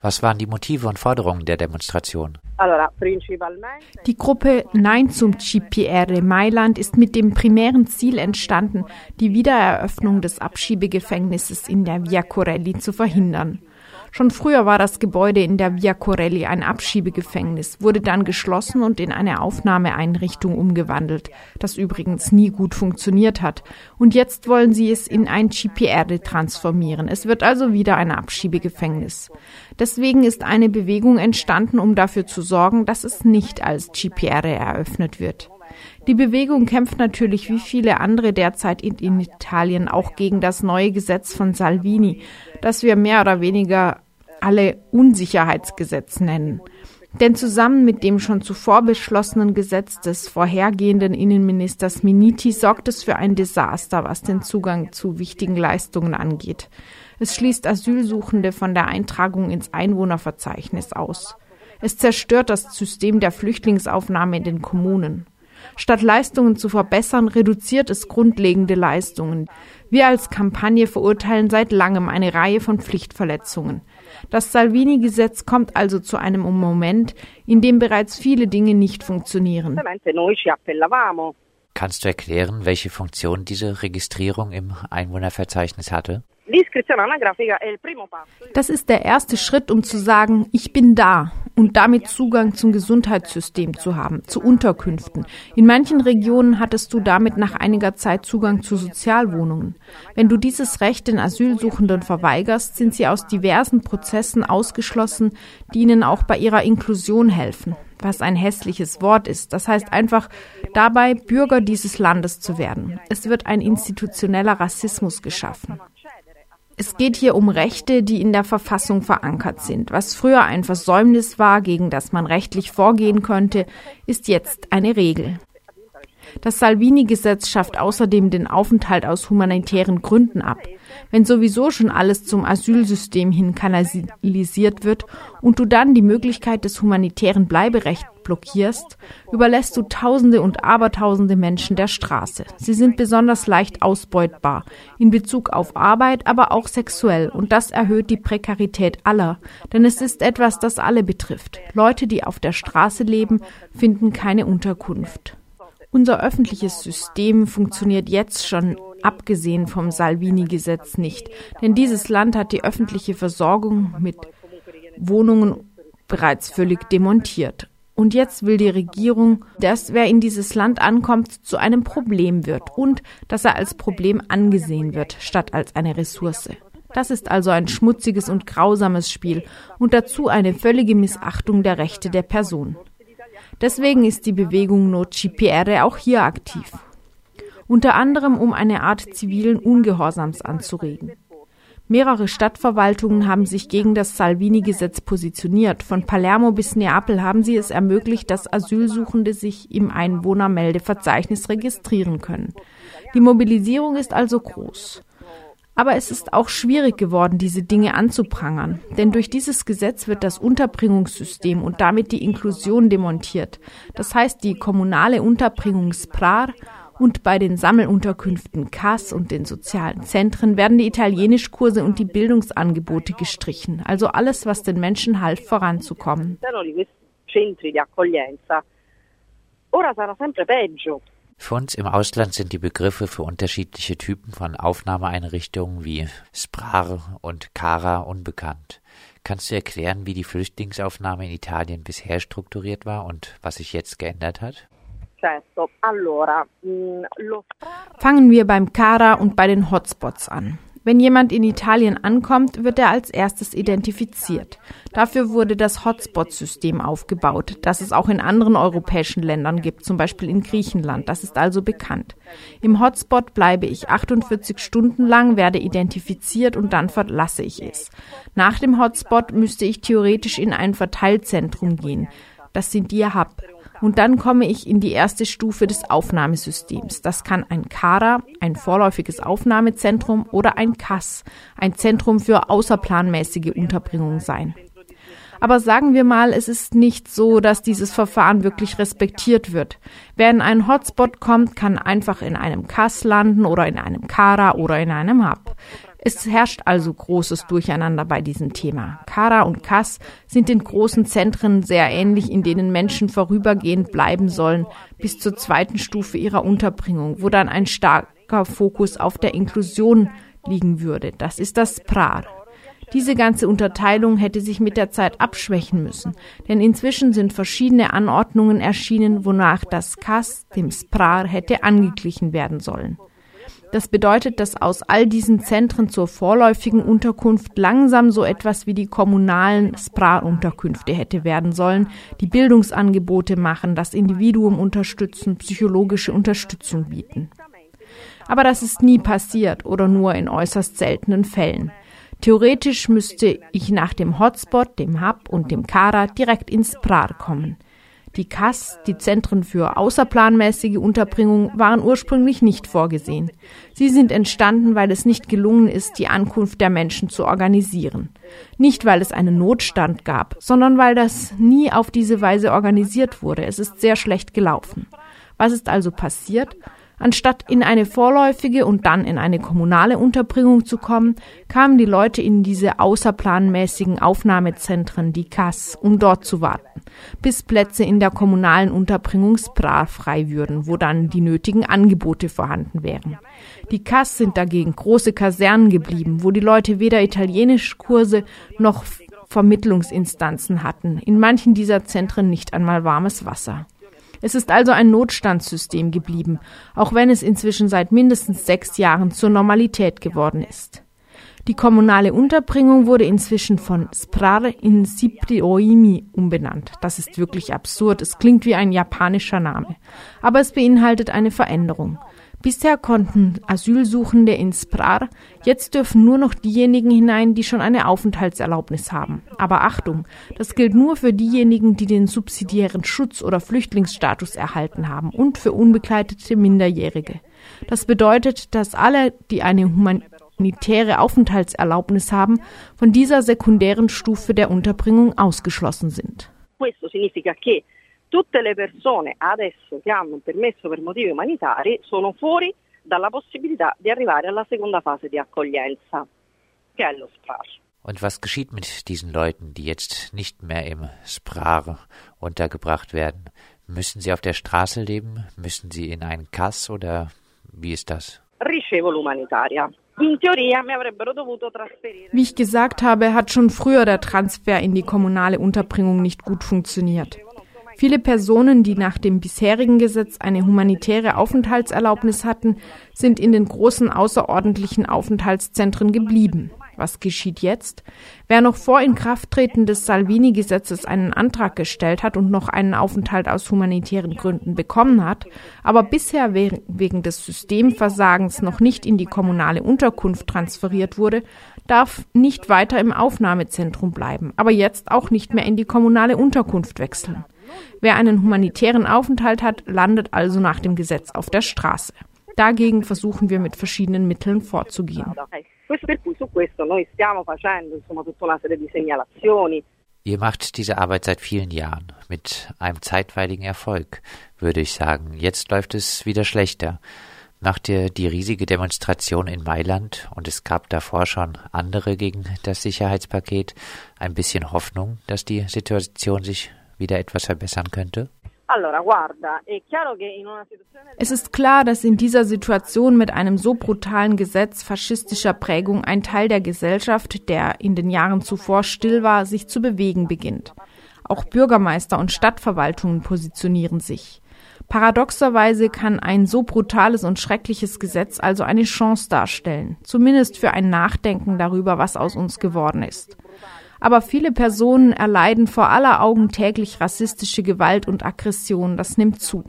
Was waren die Motive und Forderungen der Demonstration? Die Gruppe Nein zum GPR Mailand ist mit dem primären Ziel entstanden, die Wiedereröffnung des Abschiebegefängnisses in der Via Corelli zu verhindern. Schon früher war das Gebäude in der Via Corelli ein Abschiebegefängnis, wurde dann geschlossen und in eine Aufnahmeeinrichtung umgewandelt, das übrigens nie gut funktioniert hat. Und jetzt wollen sie es in ein GPR transformieren. Es wird also wieder ein Abschiebegefängnis. Deswegen ist eine Bewegung entstanden, um dafür zu sorgen, dass es nicht als GPR eröffnet wird. Die Bewegung kämpft natürlich wie viele andere derzeit in, Italien auch gegen das neue Gesetz von Salvini, das wir mehr oder weniger alle Unsicherheitsgesetz nennen. Denn zusammen mit dem schon zuvor beschlossenen Gesetz des vorhergehenden Innenministers Miniti sorgt es für ein Desaster, was den Zugang zu wichtigen Leistungen angeht. Es schließt Asylsuchende von der Eintragung ins Einwohnerverzeichnis aus. Es zerstört das System der Flüchtlingsaufnahme in den Kommunen. Statt Leistungen zu verbessern, reduziert es grundlegende Leistungen. Wir als Kampagne verurteilen seit langem eine Reihe von Pflichtverletzungen. Das Salvini-Gesetz kommt also zu einem Moment, in dem bereits viele Dinge nicht funktionieren. Kannst du erklären, welche Funktion diese Registrierung im Einwohnerverzeichnis hatte? Das ist der erste Schritt, um zu sagen, ich bin da und damit Zugang zum Gesundheitssystem zu haben, zu Unterkünften. In manchen Regionen hattest du damit nach einiger Zeit Zugang zu Sozialwohnungen. Wenn du dieses Recht den Asylsuchenden verweigerst, sind sie aus diversen Prozessen ausgeschlossen, die ihnen auch bei ihrer Inklusion helfen was ein hässliches Wort ist. Das heißt einfach dabei, Bürger dieses Landes zu werden. Es wird ein institutioneller Rassismus geschaffen. Es geht hier um Rechte, die in der Verfassung verankert sind. Was früher ein Versäumnis war, gegen das man rechtlich vorgehen könnte, ist jetzt eine Regel. Das Salvini-Gesetz schafft außerdem den Aufenthalt aus humanitären Gründen ab. Wenn sowieso schon alles zum Asylsystem hin kanalisiert wird und du dann die Möglichkeit des humanitären Bleiberechts blockierst, überlässt du Tausende und Abertausende Menschen der Straße. Sie sind besonders leicht ausbeutbar in Bezug auf Arbeit, aber auch sexuell und das erhöht die Prekarität aller, denn es ist etwas, das alle betrifft. Leute, die auf der Straße leben, finden keine Unterkunft. Unser öffentliches System funktioniert jetzt schon abgesehen vom Salvini-Gesetz nicht, denn dieses Land hat die öffentliche Versorgung mit Wohnungen bereits völlig demontiert. Und jetzt will die Regierung, dass wer in dieses Land ankommt, zu einem Problem wird und dass er als Problem angesehen wird, statt als eine Ressource. Das ist also ein schmutziges und grausames Spiel und dazu eine völlige Missachtung der Rechte der Person. Deswegen ist die Bewegung No GPR auch hier aktiv. Unter anderem, um eine Art zivilen Ungehorsams anzuregen. Mehrere Stadtverwaltungen haben sich gegen das Salvini-Gesetz positioniert. Von Palermo bis Neapel haben sie es ermöglicht, dass Asylsuchende sich im Einwohnermeldeverzeichnis registrieren können. Die Mobilisierung ist also groß. Aber es ist auch schwierig geworden, diese Dinge anzuprangern. Denn durch dieses Gesetz wird das Unterbringungssystem und damit die Inklusion demontiert. Das heißt, die kommunale Unterbringungsprar und bei den Sammelunterkünften CAS und den sozialen Zentren werden die Italienischkurse und die Bildungsangebote gestrichen. Also alles, was den Menschen half, voranzukommen. Für uns im Ausland sind die Begriffe für unterschiedliche Typen von Aufnahmeeinrichtungen wie Sprar und Cara unbekannt. Kannst du erklären, wie die Flüchtlingsaufnahme in Italien bisher strukturiert war und was sich jetzt geändert hat? Mm, Fangen wir beim Cara und bei den Hotspots an. Wenn jemand in Italien ankommt, wird er als erstes identifiziert. Dafür wurde das Hotspot-System aufgebaut, das es auch in anderen europäischen Ländern gibt, zum Beispiel in Griechenland. Das ist also bekannt. Im Hotspot bleibe ich 48 Stunden lang, werde identifiziert und dann verlasse ich es. Nach dem Hotspot müsste ich theoretisch in ein Verteilzentrum gehen. Das sind die Hub. Und dann komme ich in die erste Stufe des Aufnahmesystems. Das kann ein CARA, ein vorläufiges Aufnahmezentrum oder ein CAS, ein Zentrum für außerplanmäßige Unterbringung sein. Aber sagen wir mal, es ist nicht so, dass dieses Verfahren wirklich respektiert wird. Wer in einen Hotspot kommt, kann einfach in einem CAS landen oder in einem CARA oder in einem Hub. Es herrscht also großes Durcheinander bei diesem Thema. Kara und Kass sind in großen Zentren sehr ähnlich, in denen Menschen vorübergehend bleiben sollen, bis zur zweiten Stufe ihrer Unterbringung, wo dann ein starker Fokus auf der Inklusion liegen würde. Das ist das PRAR. Diese ganze Unterteilung hätte sich mit der Zeit abschwächen müssen, denn inzwischen sind verschiedene Anordnungen erschienen, wonach das KAS dem SPRAR hätte angeglichen werden sollen. Das bedeutet, dass aus all diesen Zentren zur vorläufigen Unterkunft langsam so etwas wie die kommunalen SPRAR-Unterkünfte hätte werden sollen, die Bildungsangebote machen, das Individuum unterstützen, psychologische Unterstützung bieten. Aber das ist nie passiert oder nur in äußerst seltenen Fällen. Theoretisch müsste ich nach dem Hotspot, dem Hub und dem Kara direkt ins Prar kommen. Die KAS, die Zentren für außerplanmäßige Unterbringung, waren ursprünglich nicht vorgesehen. Sie sind entstanden, weil es nicht gelungen ist, die Ankunft der Menschen zu organisieren. Nicht, weil es einen Notstand gab, sondern weil das nie auf diese Weise organisiert wurde. Es ist sehr schlecht gelaufen. Was ist also passiert? Anstatt in eine vorläufige und dann in eine kommunale Unterbringung zu kommen, kamen die Leute in diese außerplanmäßigen Aufnahmezentren, die KAS, um dort zu warten, bis Plätze in der kommunalen Unterbringung SPRA frei würden, wo dann die nötigen Angebote vorhanden wären. Die KAS sind dagegen große Kasernen geblieben, wo die Leute weder Italienischkurse noch Vermittlungsinstanzen hatten, in manchen dieser Zentren nicht einmal warmes Wasser. Es ist also ein Notstandssystem geblieben, auch wenn es inzwischen seit mindestens sechs Jahren zur Normalität geworden ist. Die kommunale Unterbringung wurde inzwischen von Sprar in Siprioimi umbenannt. Das ist wirklich absurd. Es klingt wie ein japanischer Name. Aber es beinhaltet eine Veränderung. Bisher konnten Asylsuchende in Sprar, jetzt dürfen nur noch diejenigen hinein, die schon eine Aufenthaltserlaubnis haben. Aber Achtung, das gilt nur für diejenigen, die den subsidiären Schutz oder Flüchtlingsstatus erhalten haben und für unbegleitete Minderjährige. Das bedeutet, dass alle, die eine humanitäre Aufenthaltserlaubnis haben, von dieser sekundären Stufe der Unterbringung ausgeschlossen sind. Questo significa che tutte le persone adesso che hanno un permesso per motivi umanitari sono fuori dalla possibilità di arrivare alla seconda fase di accoglienza, che è lo SPRAR. Und was geschieht mit diesen Leuten, die jetzt nicht mehr im SPRAR untergebracht werden? Müssen sie auf der Straße leben? Müssen sie in einen Kass oder wie ist das? Ricevo l'umanitaria. Wie ich gesagt habe, hat schon früher der Transfer in die kommunale Unterbringung nicht gut funktioniert. Viele Personen, die nach dem bisherigen Gesetz eine humanitäre Aufenthaltserlaubnis hatten, sind in den großen außerordentlichen Aufenthaltszentren geblieben. Was geschieht jetzt? Wer noch vor Inkrafttreten des Salvini-Gesetzes einen Antrag gestellt hat und noch einen Aufenthalt aus humanitären Gründen bekommen hat, aber bisher wegen des Systemversagens noch nicht in die kommunale Unterkunft transferiert wurde, darf nicht weiter im Aufnahmezentrum bleiben, aber jetzt auch nicht mehr in die kommunale Unterkunft wechseln. Wer einen humanitären Aufenthalt hat, landet also nach dem Gesetz auf der Straße. Dagegen versuchen wir mit verschiedenen Mitteln vorzugehen. Ihr macht diese Arbeit seit vielen Jahren mit einem zeitweiligen Erfolg, würde ich sagen. Jetzt läuft es wieder schlechter. Macht ihr die riesige Demonstration in Mailand und es gab davor schon andere gegen das Sicherheitspaket ein bisschen Hoffnung, dass die Situation sich wieder etwas verbessern könnte? Es ist klar, dass in dieser Situation mit einem so brutalen Gesetz faschistischer Prägung ein Teil der Gesellschaft, der in den Jahren zuvor still war, sich zu bewegen beginnt. Auch Bürgermeister und Stadtverwaltungen positionieren sich. Paradoxerweise kann ein so brutales und schreckliches Gesetz also eine Chance darstellen, zumindest für ein Nachdenken darüber, was aus uns geworden ist aber viele Personen erleiden vor aller Augen täglich rassistische Gewalt und Aggression. Das nimmt zu.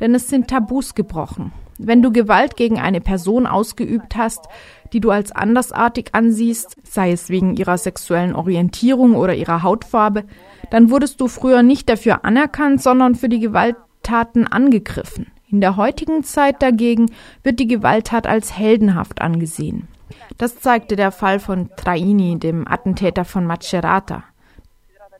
Denn es sind Tabus gebrochen. Wenn du Gewalt gegen eine Person ausgeübt hast, die du als andersartig ansiehst, sei es wegen ihrer sexuellen Orientierung oder ihrer Hautfarbe, dann wurdest du früher nicht dafür anerkannt, sondern für die Gewalttaten angegriffen. In der heutigen Zeit dagegen wird die Gewalttat als heldenhaft angesehen. Das zeigte der Fall von Traini, dem Attentäter von Macerata.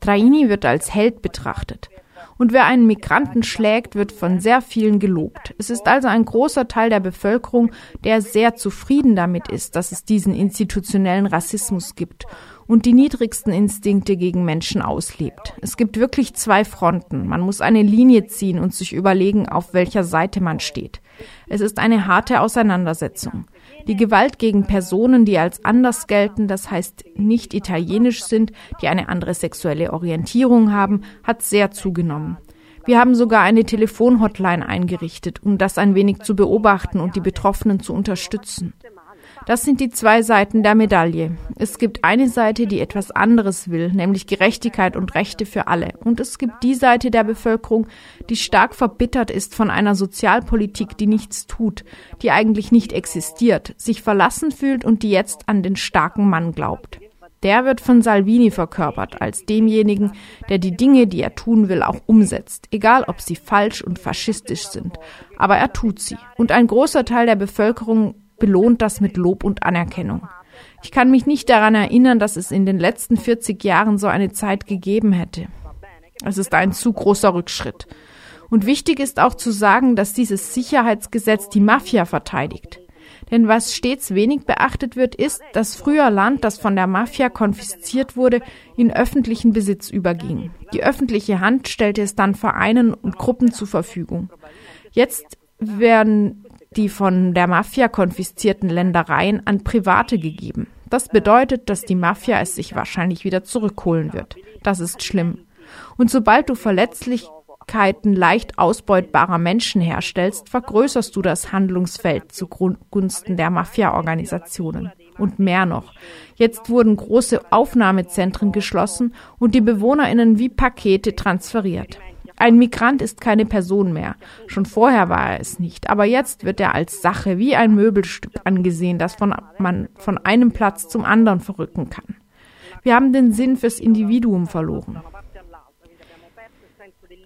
Traini wird als Held betrachtet. Und wer einen Migranten schlägt, wird von sehr vielen gelobt. Es ist also ein großer Teil der Bevölkerung, der sehr zufrieden damit ist, dass es diesen institutionellen Rassismus gibt und die niedrigsten Instinkte gegen Menschen auslebt. Es gibt wirklich zwei Fronten. Man muss eine Linie ziehen und sich überlegen, auf welcher Seite man steht. Es ist eine harte Auseinandersetzung. Die Gewalt gegen Personen, die als anders gelten, das heißt nicht italienisch sind, die eine andere sexuelle Orientierung haben, hat sehr zugenommen. Wir haben sogar eine Telefonhotline eingerichtet, um das ein wenig zu beobachten und die Betroffenen zu unterstützen. Das sind die zwei Seiten der Medaille. Es gibt eine Seite, die etwas anderes will, nämlich Gerechtigkeit und Rechte für alle. Und es gibt die Seite der Bevölkerung, die stark verbittert ist von einer Sozialpolitik, die nichts tut, die eigentlich nicht existiert, sich verlassen fühlt und die jetzt an den starken Mann glaubt. Der wird von Salvini verkörpert als demjenigen, der die Dinge, die er tun will, auch umsetzt, egal ob sie falsch und faschistisch sind. Aber er tut sie. Und ein großer Teil der Bevölkerung belohnt das mit Lob und Anerkennung. Ich kann mich nicht daran erinnern, dass es in den letzten 40 Jahren so eine Zeit gegeben hätte. Es ist ein zu großer Rückschritt. Und wichtig ist auch zu sagen, dass dieses Sicherheitsgesetz die Mafia verteidigt. Denn was stets wenig beachtet wird, ist, dass früher Land, das von der Mafia konfisziert wurde, in öffentlichen Besitz überging. Die öffentliche Hand stellte es dann Vereinen und Gruppen zur Verfügung. Jetzt werden die von der Mafia konfiszierten Ländereien an Private gegeben. Das bedeutet, dass die Mafia es sich wahrscheinlich wieder zurückholen wird. Das ist schlimm. Und sobald du Verletzlichkeiten leicht ausbeutbarer Menschen herstellst, vergrößerst du das Handlungsfeld zugunsten der Mafia-Organisationen. Und mehr noch. Jetzt wurden große Aufnahmezentren geschlossen und die BewohnerInnen wie Pakete transferiert. Ein Migrant ist keine Person mehr. Schon vorher war er es nicht. Aber jetzt wird er als Sache wie ein Möbelstück angesehen, das von, man von einem Platz zum anderen verrücken kann. Wir haben den Sinn fürs Individuum verloren.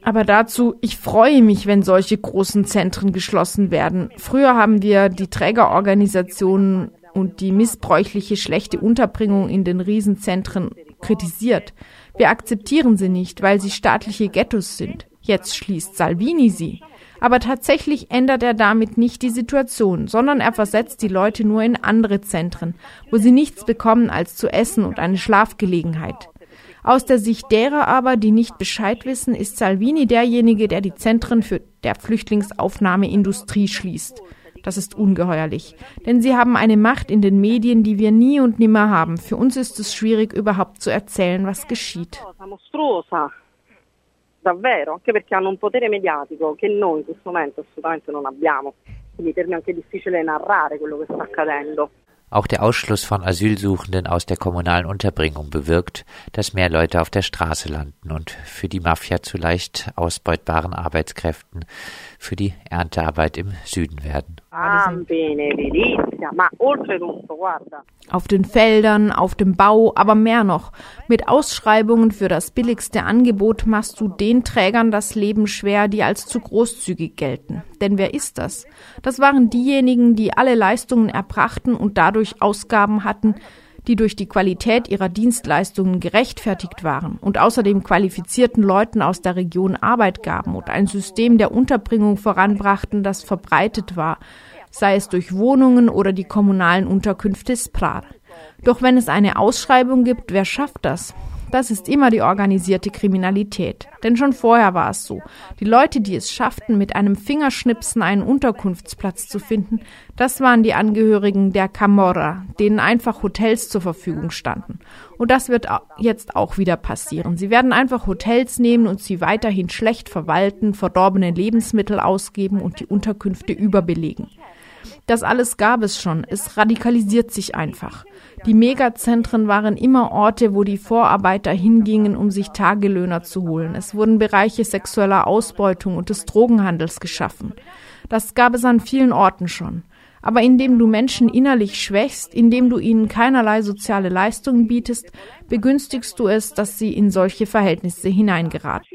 Aber dazu, ich freue mich, wenn solche großen Zentren geschlossen werden. Früher haben wir die Trägerorganisationen und die missbräuchliche schlechte Unterbringung in den Riesenzentren kritisiert. Wir akzeptieren sie nicht, weil sie staatliche Ghettos sind. Jetzt schließt Salvini sie. Aber tatsächlich ändert er damit nicht die Situation, sondern er versetzt die Leute nur in andere Zentren, wo sie nichts bekommen als zu essen und eine Schlafgelegenheit. Aus der Sicht derer aber, die nicht Bescheid wissen, ist Salvini derjenige, der die Zentren für der Flüchtlingsaufnahmeindustrie schließt. Das ist ungeheuerlich. Denn sie haben eine Macht in den Medien, die wir nie und nimmer haben. Für uns ist es schwierig, überhaupt zu erzählen, was geschieht. Davvero, anche perché hanno un potere mediatico che noi in questo momento assolutamente non abbiamo. Quindi per me è anche difficile narrare quello che sta accadendo. Auch der Ausschluss von Asylsuchenden aus der kommunalen Unterbringung bewirkt, dass mehr Leute auf der Straße landen und für die Mafia zu leicht ausbeutbaren Arbeitskräften für die Erntearbeit im Süden werden. Auf den Feldern, auf dem Bau, aber mehr noch. Mit Ausschreibungen für das billigste Angebot machst du den Trägern das Leben schwer, die als zu großzügig gelten. Denn wer ist das? Das waren diejenigen, die alle Leistungen erbrachten und dadurch Ausgaben hatten, die durch die Qualität ihrer Dienstleistungen gerechtfertigt waren und außerdem qualifizierten Leuten aus der Region Arbeit gaben und ein System der Unterbringung voranbrachten, das verbreitet war, sei es durch Wohnungen oder die kommunalen Unterkünfte Sprar. Doch wenn es eine Ausschreibung gibt, wer schafft das? Das ist immer die organisierte Kriminalität. Denn schon vorher war es so. Die Leute, die es schafften, mit einem Fingerschnipsen einen Unterkunftsplatz zu finden, das waren die Angehörigen der Camorra, denen einfach Hotels zur Verfügung standen. Und das wird jetzt auch wieder passieren. Sie werden einfach Hotels nehmen und sie weiterhin schlecht verwalten, verdorbene Lebensmittel ausgeben und die Unterkünfte überbelegen. Das alles gab es schon. Es radikalisiert sich einfach. Die Megazentren waren immer Orte, wo die Vorarbeiter hingingen, um sich Tagelöhner zu holen. Es wurden Bereiche sexueller Ausbeutung und des Drogenhandels geschaffen. Das gab es an vielen Orten schon. Aber indem du Menschen innerlich schwächst, indem du ihnen keinerlei soziale Leistungen bietest, begünstigst du es, dass sie in solche Verhältnisse hineingeraten.